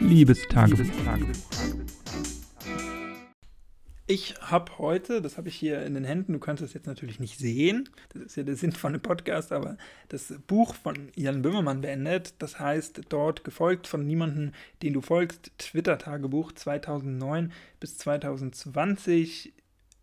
Liebestagebuch. Ich habe heute, das habe ich hier in den Händen, du kannst es jetzt natürlich nicht sehen, das ist ja der Sinn von dem Podcast, aber das Buch von Jan Böhmermann beendet. Das heißt, dort gefolgt von niemandem, den du folgst, Twitter-Tagebuch 2009 bis 2020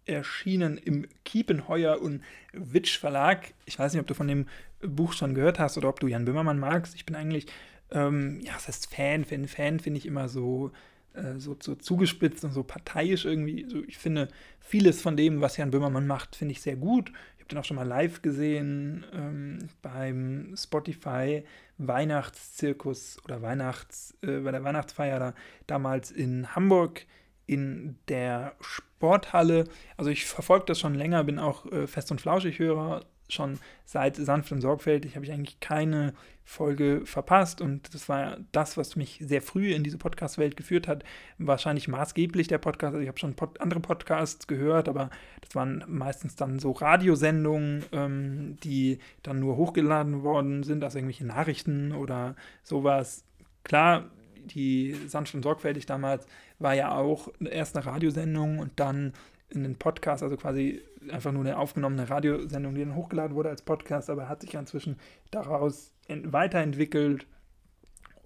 erschienen im Kiepenheuer und Witsch Verlag. Ich weiß nicht, ob du von dem Buch schon gehört hast oder ob du Jan Böhmermann magst. Ich bin eigentlich, ähm, ja, das heißt Fan, Fan, Fan finde ich immer so, äh, so, so zugespitzt und so parteiisch irgendwie. So, ich finde vieles von dem, was Jan Böhmermann macht, finde ich sehr gut. Ich habe den auch schon mal live gesehen ähm, beim Spotify Weihnachtszirkus oder Weihnachts, äh, bei der Weihnachtsfeier da, damals in Hamburg in der Sporthalle. Also ich verfolge das schon länger, bin auch äh, fest und flauschig Hörer schon seit sanft und sorgfältig habe ich eigentlich keine Folge verpasst und das war das, was mich sehr früh in diese Podcast-Welt geführt hat. Wahrscheinlich maßgeblich der Podcast. Also ich habe schon pod andere Podcasts gehört, aber das waren meistens dann so Radiosendungen, ähm, die dann nur hochgeladen worden sind, also irgendwelche Nachrichten oder sowas. Klar, die sanft und sorgfältig damals war ja auch erst eine Radiosendung und dann in den Podcast, also quasi einfach nur eine aufgenommene Radiosendung, die dann hochgeladen wurde als Podcast, aber hat sich inzwischen daraus weiterentwickelt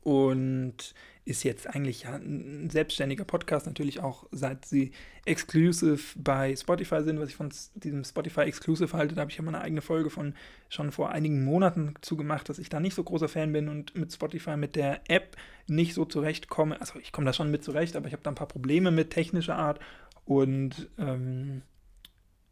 und ist jetzt eigentlich ja ein selbstständiger Podcast, natürlich auch seit sie exclusive bei Spotify sind, was ich von diesem Spotify Exclusive halte. Da habe ich ja mal eine eigene Folge von schon vor einigen Monaten zugemacht, dass ich da nicht so großer Fan bin und mit Spotify, mit der App nicht so zurechtkomme. Also ich komme da schon mit zurecht, aber ich habe da ein paar Probleme mit technischer Art und ähm,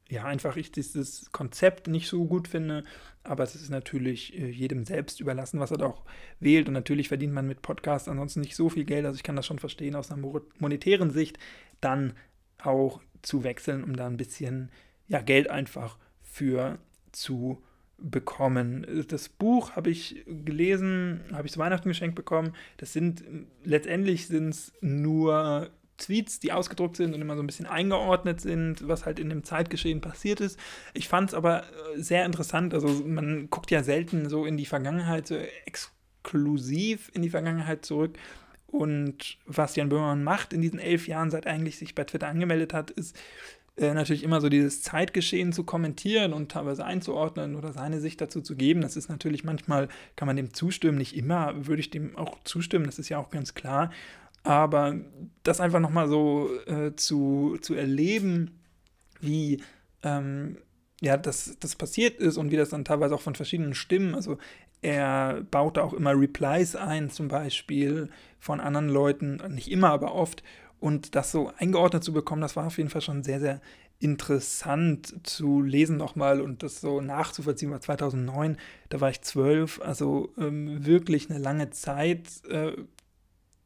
ja, einfach ich dieses Konzept nicht so gut finde, aber es ist natürlich äh, jedem selbst überlassen, was er da auch wählt und natürlich verdient man mit Podcasts ansonsten nicht so viel Geld, also ich kann das schon verstehen aus einer monetären Sicht, dann auch zu wechseln, um da ein bisschen ja, Geld einfach für zu bekommen. Das Buch habe ich gelesen, habe ich zu Weihnachten geschenkt bekommen. Das sind letztendlich sind es nur Tweets, die ausgedruckt sind und immer so ein bisschen eingeordnet sind, was halt in dem Zeitgeschehen passiert ist. Ich fand es aber äh, sehr interessant. Also man guckt ja selten so in die Vergangenheit, so exklusiv in die Vergangenheit zurück. Und was Jan Böhmermann macht in diesen elf Jahren, seit eigentlich sich bei Twitter angemeldet hat, ist äh, natürlich immer so dieses Zeitgeschehen zu kommentieren und teilweise einzuordnen oder seine Sicht dazu zu geben. Das ist natürlich manchmal, kann man dem zustimmen, nicht immer würde ich dem auch zustimmen, das ist ja auch ganz klar. Aber das einfach nochmal so äh, zu, zu erleben, wie ähm, ja, das, das passiert ist und wie das dann teilweise auch von verschiedenen Stimmen, also er baute auch immer Replies ein, zum Beispiel von anderen Leuten, nicht immer, aber oft. Und das so eingeordnet zu bekommen, das war auf jeden Fall schon sehr, sehr interessant zu lesen nochmal und das so nachzuvollziehen war 2009, da war ich zwölf, also ähm, wirklich eine lange Zeit, äh,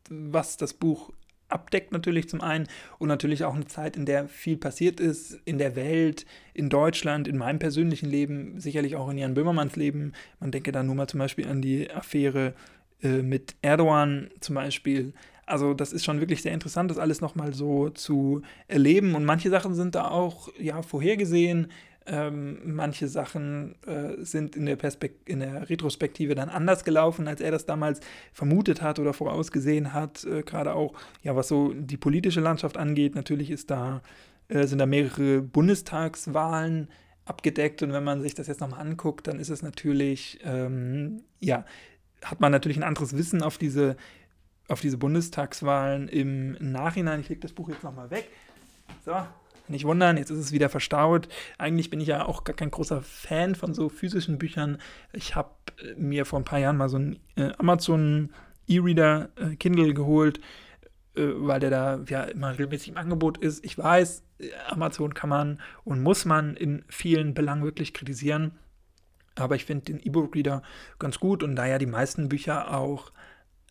was das Buch abdeckt natürlich zum einen und natürlich auch eine Zeit, in der viel passiert ist, in der Welt, in Deutschland, in meinem persönlichen Leben, sicherlich auch in Jan Böhmermanns Leben. Man denke da nur mal zum Beispiel an die Affäre äh, mit Erdogan zum Beispiel. Also das ist schon wirklich sehr interessant, das alles nochmal so zu erleben und manche Sachen sind da auch ja vorhergesehen, ähm, manche Sachen äh, sind in der, in der Retrospektive dann anders gelaufen, als er das damals vermutet hat oder vorausgesehen hat. Äh, Gerade auch, ja, was so die politische Landschaft angeht. Natürlich ist da, äh, sind da mehrere Bundestagswahlen abgedeckt und wenn man sich das jetzt nochmal anguckt, dann ist es natürlich, ähm, ja, hat man natürlich ein anderes Wissen auf diese, auf diese Bundestagswahlen im Nachhinein. Ich lege das Buch jetzt nochmal weg. So, nicht wundern, jetzt ist es wieder verstaut. Eigentlich bin ich ja auch gar kein großer Fan von so physischen Büchern. Ich habe äh, mir vor ein paar Jahren mal so einen äh, Amazon E-Reader äh, Kindle geholt, weil der da ja immer regelmäßig im Angebot ist. Ich weiß, Amazon kann man und muss man in vielen Belangen wirklich kritisieren. Aber ich finde den E-Book-Reader ganz gut und da ja die meisten Bücher auch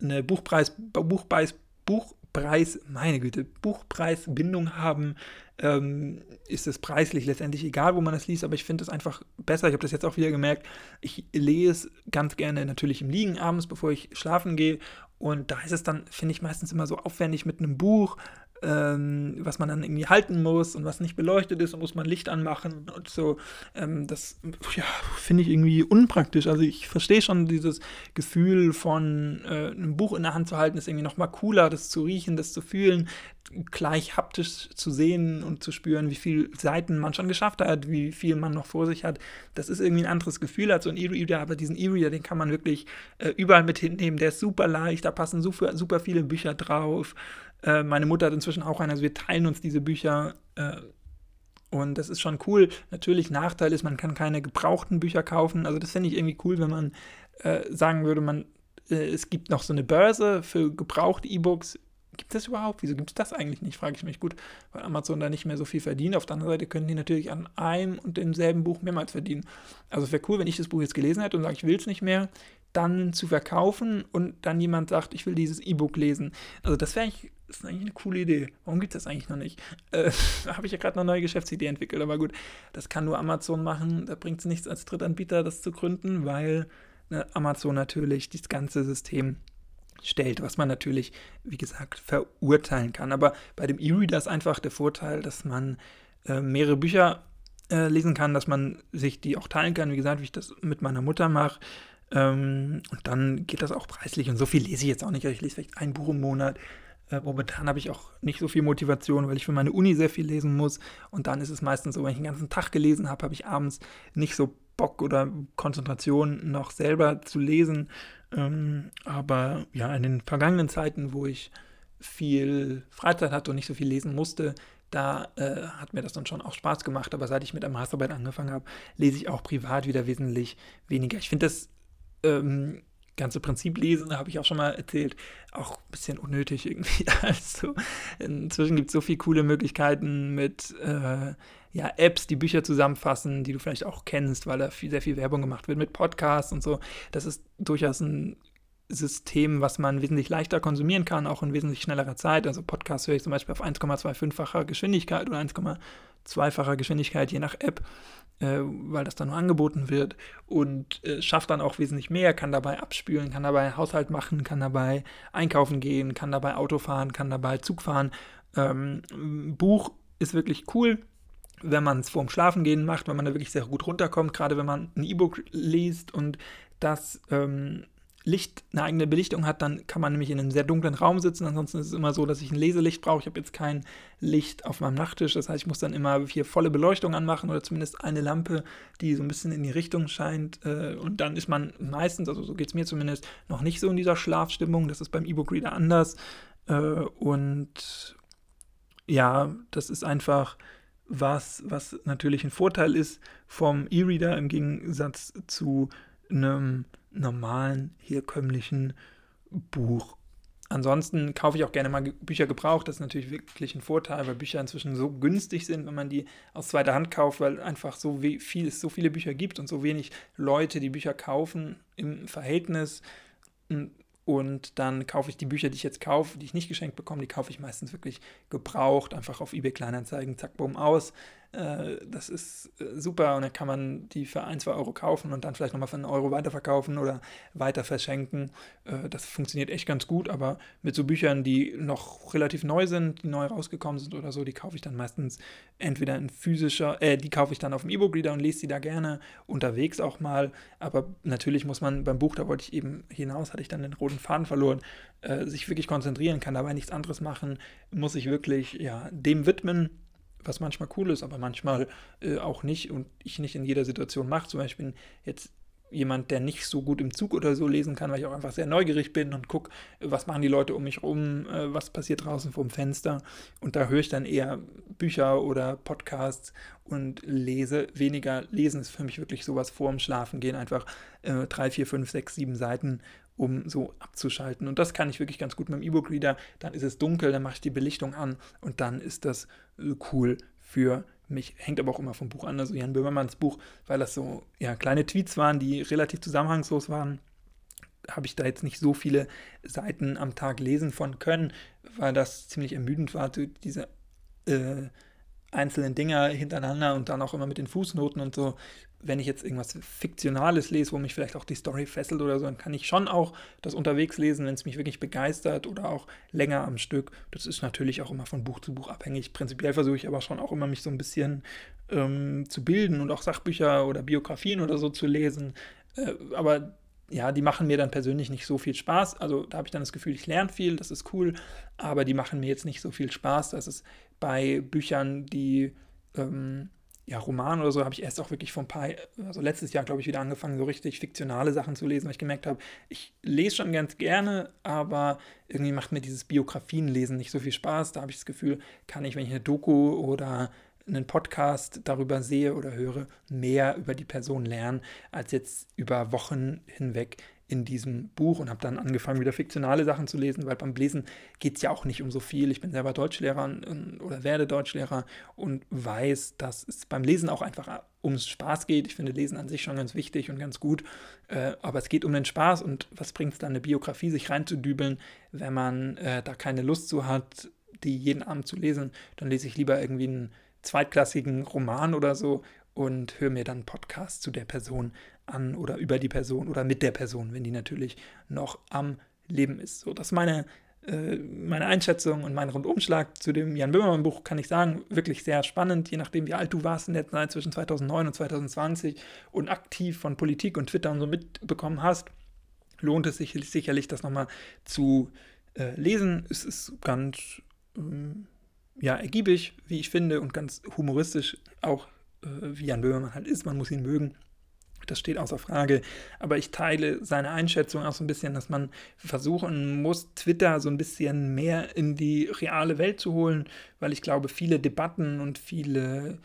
eine Buchpreis, Buchpreis, Buch, Preis, meine Güte, Buchpreisbindung haben, ähm, ist es preislich letztendlich egal, wo man das liest, aber ich finde es einfach besser. Ich habe das jetzt auch wieder gemerkt. Ich lese ganz gerne natürlich im Liegen abends, bevor ich schlafen gehe. Und da ist es dann, finde ich, meistens immer so aufwendig mit einem Buch ähm, was man dann irgendwie halten muss und was nicht beleuchtet ist, und muss man Licht anmachen und so. Ähm, das ja, finde ich irgendwie unpraktisch. Also ich verstehe schon dieses Gefühl von äh, einem Buch in der Hand zu halten, ist irgendwie nochmal cooler, das zu riechen, das zu fühlen, gleich haptisch zu sehen und zu spüren, wie viele Seiten man schon geschafft hat, wie viel man noch vor sich hat. Das ist irgendwie ein anderes Gefühl als so ein E-Reader, aber diesen E-Reader, den kann man wirklich äh, überall mit hinnehmen. Der ist super leicht, da passen super, super viele Bücher drauf. Äh, meine Mutter hat inzwischen auch einen, also wir teilen uns diese Bücher. Äh, und das ist schon cool. Natürlich, Nachteil ist, man kann keine gebrauchten Bücher kaufen. Also das finde ich irgendwie cool, wenn man äh, sagen würde, man, äh, es gibt noch so eine Börse für gebrauchte E-Books Gibt es überhaupt? Wieso gibt es das eigentlich nicht? Frage ich mich gut, weil Amazon da nicht mehr so viel verdient. Auf der anderen Seite können die natürlich an einem und demselben Buch mehrmals verdienen. Also es wäre cool, wenn ich das Buch jetzt gelesen hätte und sage, ich will es nicht mehr, dann zu verkaufen und dann jemand sagt, ich will dieses E-Book lesen. Also das wäre eigentlich, eigentlich eine coole Idee. Warum gibt es das eigentlich noch nicht? Äh, da habe ich ja gerade eine neue Geschäftsidee entwickelt, aber gut, das kann nur Amazon machen. Da bringt es nichts als Drittanbieter, das zu gründen, weil ne, Amazon natürlich das ganze System stellt, was man natürlich, wie gesagt, verurteilen kann. Aber bei dem E-Reader ist einfach der Vorteil, dass man äh, mehrere Bücher äh, lesen kann, dass man sich die auch teilen kann, wie gesagt, wie ich das mit meiner Mutter mache. Ähm, und dann geht das auch preislich und so viel lese ich jetzt auch nicht. Ich lese vielleicht ein Buch im Monat. Äh, momentan habe ich auch nicht so viel Motivation, weil ich für meine Uni sehr viel lesen muss. Und dann ist es meistens so, wenn ich den ganzen Tag gelesen habe, habe ich abends nicht so Bock oder Konzentration noch selber zu lesen. Ähm, aber ja, in den vergangenen Zeiten, wo ich viel Freizeit hatte und nicht so viel lesen musste, da äh, hat mir das dann schon auch Spaß gemacht. Aber seit ich mit der Masterarbeit angefangen habe, lese ich auch privat wieder wesentlich weniger. Ich finde das ähm, ganze Prinzip lesen, habe ich auch schon mal erzählt, auch ein bisschen unnötig irgendwie. Also inzwischen gibt es so viele coole Möglichkeiten mit äh, ja, Apps, die Bücher zusammenfassen, die du vielleicht auch kennst, weil da viel, sehr viel Werbung gemacht wird mit Podcasts und so. Das ist durchaus ein System, was man wesentlich leichter konsumieren kann, auch in wesentlich schnellerer Zeit. Also Podcasts höre ich zum Beispiel auf 1,25-facher Geschwindigkeit oder 1,2-facher Geschwindigkeit, je nach App, äh, weil das dann nur angeboten wird und äh, schafft dann auch wesentlich mehr, kann dabei abspülen, kann dabei Haushalt machen, kann dabei einkaufen gehen, kann dabei Auto fahren, kann dabei Zug fahren. Ähm, Buch ist wirklich cool, wenn man es vorm Schlafengehen macht, wenn man da wirklich sehr gut runterkommt, gerade wenn man ein E-Book liest und das ähm, Licht, eine eigene Belichtung hat, dann kann man nämlich in einem sehr dunklen Raum sitzen. Ansonsten ist es immer so, dass ich ein Leselicht brauche. Ich habe jetzt kein Licht auf meinem Nachttisch. Das heißt, ich muss dann immer hier volle Beleuchtung anmachen oder zumindest eine Lampe, die so ein bisschen in die Richtung scheint. Äh, und dann ist man meistens, also so geht es mir zumindest, noch nicht so in dieser Schlafstimmung. Das ist beim E-Book-Reader anders. Äh, und ja, das ist einfach was, was natürlich ein Vorteil ist vom E-Reader im Gegensatz zu einem normalen, herkömmlichen Buch. Ansonsten kaufe ich auch gerne mal Bücher gebraucht. Das ist natürlich wirklich ein Vorteil, weil Bücher inzwischen so günstig sind, wenn man die aus zweiter Hand kauft, weil einfach so viel, es so viele Bücher gibt und so wenig Leute die Bücher kaufen im Verhältnis. Und dann kaufe ich die Bücher, die ich jetzt kaufe, die ich nicht geschenkt bekomme, die kaufe ich meistens wirklich gebraucht, einfach auf eBay Kleinanzeigen, zack, bumm, aus. Äh, das ist äh, super und dann kann man die für ein, zwei Euro kaufen und dann vielleicht nochmal für einen Euro weiterverkaufen oder weiter verschenken. Äh, das funktioniert echt ganz gut, aber mit so Büchern, die noch relativ neu sind, die neu rausgekommen sind oder so, die kaufe ich dann meistens entweder in physischer, äh, die kaufe ich dann auf dem E-Book-Reader und lese die da gerne unterwegs auch mal. Aber natürlich muss man beim Buch, da wollte ich eben hinaus, hatte ich dann den roten Faden verloren, äh, sich wirklich konzentrieren, kann dabei nichts anderes machen, muss sich wirklich ja, dem widmen was manchmal cool ist, aber manchmal äh, auch nicht und ich nicht in jeder Situation mache. Zum Beispiel jetzt jemand, der nicht so gut im Zug oder so lesen kann, weil ich auch einfach sehr neugierig bin und gucke, was machen die Leute um mich rum, äh, was passiert draußen vorm Fenster. Und da höre ich dann eher Bücher oder Podcasts und lese weniger. Lesen ist für mich wirklich sowas vorm Schlafen gehen, einfach äh, drei, vier, fünf, sechs, sieben Seiten um so abzuschalten. Und das kann ich wirklich ganz gut mit dem E-Book-Reader. Dann ist es dunkel, dann mache ich die Belichtung an und dann ist das äh, cool für mich. Hängt aber auch immer vom Buch an. Also Jan Böhmermanns Buch, weil das so ja, kleine Tweets waren, die relativ zusammenhangslos waren, habe ich da jetzt nicht so viele Seiten am Tag lesen von können, weil das ziemlich ermüdend war, diese äh, einzelnen Dinger hintereinander und dann auch immer mit den Fußnoten und so. Wenn ich jetzt irgendwas Fiktionales lese, wo mich vielleicht auch die Story fesselt oder so, dann kann ich schon auch das unterwegs lesen, wenn es mich wirklich begeistert oder auch länger am Stück. Das ist natürlich auch immer von Buch zu Buch abhängig. Prinzipiell versuche ich aber schon auch immer mich so ein bisschen ähm, zu bilden und auch Sachbücher oder Biografien oder so zu lesen. Äh, aber ja, die machen mir dann persönlich nicht so viel Spaß. Also da habe ich dann das Gefühl, ich lerne viel, das ist cool, aber die machen mir jetzt nicht so viel Spaß. Das ist bei Büchern, die, ähm, ja, Roman oder so, habe ich erst auch wirklich vor ein paar, also letztes Jahr, glaube ich, wieder angefangen, so richtig fiktionale Sachen zu lesen, weil ich gemerkt habe, ich lese schon ganz gerne, aber irgendwie macht mir dieses Biografienlesen nicht so viel Spaß. Da habe ich das Gefühl, kann ich, wenn ich eine Doku oder einen Podcast darüber sehe oder höre, mehr über die Person lernen, als jetzt über Wochen hinweg in diesem Buch und habe dann angefangen, wieder fiktionale Sachen zu lesen, weil beim Lesen geht es ja auch nicht um so viel. Ich bin selber Deutschlehrer oder werde Deutschlehrer und weiß, dass es beim Lesen auch einfach ums Spaß geht. Ich finde Lesen an sich schon ganz wichtig und ganz gut, äh, aber es geht um den Spaß und was bringt es dann, eine Biografie sich reinzudübeln, wenn man äh, da keine Lust zu hat, die jeden Abend zu lesen, dann lese ich lieber irgendwie einen zweitklassigen Roman oder so und höre mir dann Podcasts zu der Person an oder über die Person oder mit der Person, wenn die natürlich noch am Leben ist. So, das ist meine, äh, meine Einschätzung und mein Rundumschlag zu dem Jan Böhmermann Buch, kann ich sagen, wirklich sehr spannend, je nachdem, wie alt du warst in der Zeit zwischen 2009 und 2020 und aktiv von Politik und Twitter und so mitbekommen hast, lohnt es sich sicherlich, das nochmal zu äh, lesen. Es ist ganz ähm, ja, ergiebig, wie ich finde, und ganz humoristisch, auch äh, wie Jan Böhmermann halt ist. Man muss ihn mögen. Das steht außer Frage. Aber ich teile seine Einschätzung auch so ein bisschen, dass man versuchen muss, Twitter so ein bisschen mehr in die reale Welt zu holen, weil ich glaube, viele Debatten und viele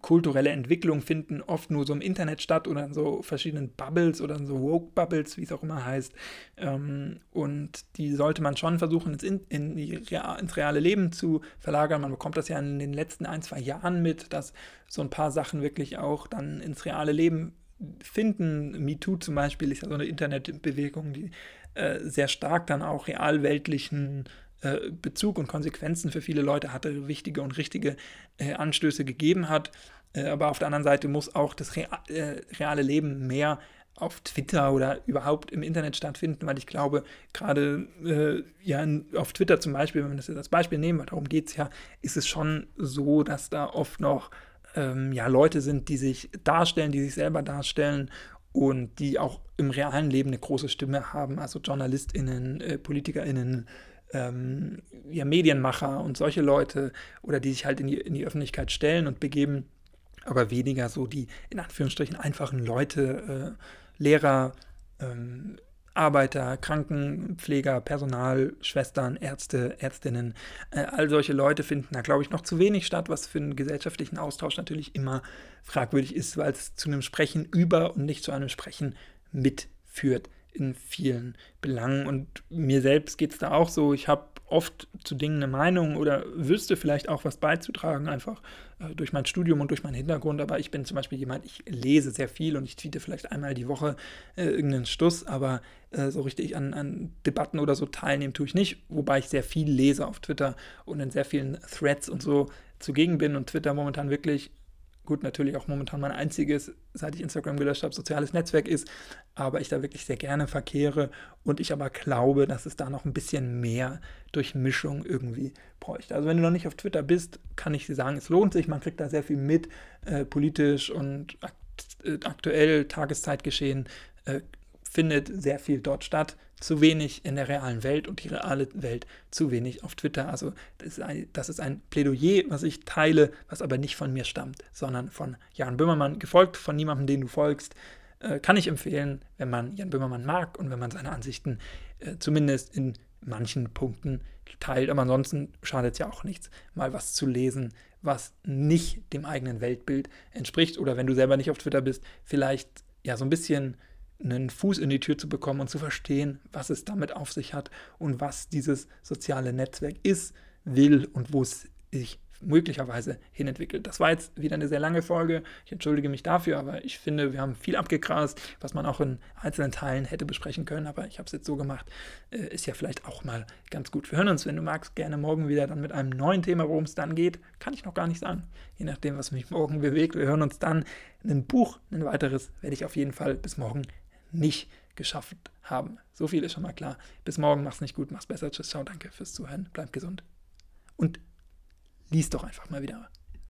kulturelle Entwicklung finden oft nur so im Internet statt oder in so verschiedenen Bubbles oder in so Woke-Bubbles, wie es auch immer heißt. Ähm, und die sollte man schon versuchen, ins, in, in ins reale Leben zu verlagern. Man bekommt das ja in den letzten ein, zwei Jahren mit, dass so ein paar Sachen wirklich auch dann ins reale Leben finden. MeToo zum Beispiel ist ja so eine Internetbewegung, die äh, sehr stark dann auch realweltlichen äh, Bezug und Konsequenzen für viele Leute hatte, wichtige und richtige äh, Anstöße gegeben hat. Äh, aber auf der anderen Seite muss auch das Real, äh, reale Leben mehr auf Twitter oder überhaupt im Internet stattfinden, weil ich glaube, gerade äh, ja, auf Twitter zum Beispiel, wenn wir das jetzt als Beispiel nehmen, darum geht es ja, ist es schon so, dass da oft noch ähm, ja, Leute sind, die sich darstellen, die sich selber darstellen und die auch im realen Leben eine große Stimme haben, also JournalistInnen, äh, PolitikerInnen, ähm, ja, Medienmacher und solche Leute oder die sich halt in die, in die Öffentlichkeit stellen und begeben, aber weniger so die in Anführungsstrichen einfachen Leute, äh, Lehrer, ähm, Arbeiter, Krankenpfleger, Personal, Schwestern, Ärzte, Ärztinnen, äh, all solche Leute finden da, glaube ich, noch zu wenig statt, was für einen gesellschaftlichen Austausch natürlich immer fragwürdig ist, weil es zu einem Sprechen über und nicht zu einem Sprechen mitführt in vielen Belangen. Und mir selbst geht es da auch so. Ich habe oft zu Dingen eine Meinung oder wüsste vielleicht auch was beizutragen, einfach äh, durch mein Studium und durch meinen Hintergrund. Aber ich bin zum Beispiel jemand, ich lese sehr viel und ich tweete vielleicht einmal die Woche äh, irgendeinen Stuss, aber äh, so richtig an, an, Debatten oder so teilnehmen tue ich nicht. Wobei ich sehr viel lese auf Twitter und in sehr vielen Threads und so zugegen bin und Twitter momentan wirklich gut, natürlich auch momentan mein einziges, seit ich Instagram gelöscht habe, soziales Netzwerk ist, aber ich da wirklich sehr gerne verkehre und ich aber glaube, dass es da noch ein bisschen mehr Durchmischung irgendwie bräuchte. Also wenn du noch nicht auf Twitter bist, kann ich dir sagen, es lohnt sich, man kriegt da sehr viel mit, äh, politisch und akt äh, aktuell Tageszeitgeschehen äh, findet sehr viel dort statt zu wenig in der realen Welt und die reale Welt zu wenig auf Twitter. Also das ist, ein, das ist ein Plädoyer, was ich teile, was aber nicht von mir stammt, sondern von Jan Böhmermann, gefolgt von niemandem, den du folgst. Äh, kann ich empfehlen, wenn man Jan Böhmermann mag und wenn man seine Ansichten äh, zumindest in manchen Punkten teilt. Aber ansonsten schadet es ja auch nichts, mal was zu lesen, was nicht dem eigenen Weltbild entspricht. Oder wenn du selber nicht auf Twitter bist, vielleicht ja so ein bisschen einen Fuß in die Tür zu bekommen und zu verstehen, was es damit auf sich hat und was dieses soziale Netzwerk ist, will und wo es sich möglicherweise hinentwickelt. Das war jetzt wieder eine sehr lange Folge. Ich entschuldige mich dafür, aber ich finde, wir haben viel abgegrast, was man auch in einzelnen Teilen hätte besprechen können. Aber ich habe es jetzt so gemacht, äh, ist ja vielleicht auch mal ganz gut. Wir hören uns, wenn du magst, gerne morgen wieder dann mit einem neuen Thema, worum es dann geht. Kann ich noch gar nicht sagen, je nachdem, was mich morgen bewegt. Wir hören uns dann ein Buch, ein weiteres werde ich auf jeden Fall bis morgen nicht geschafft haben. So viel ist schon mal klar. Bis morgen, mach's nicht gut, mach's besser. Tschüss, ciao, danke fürs Zuhören, bleib gesund. Und lies doch einfach mal wieder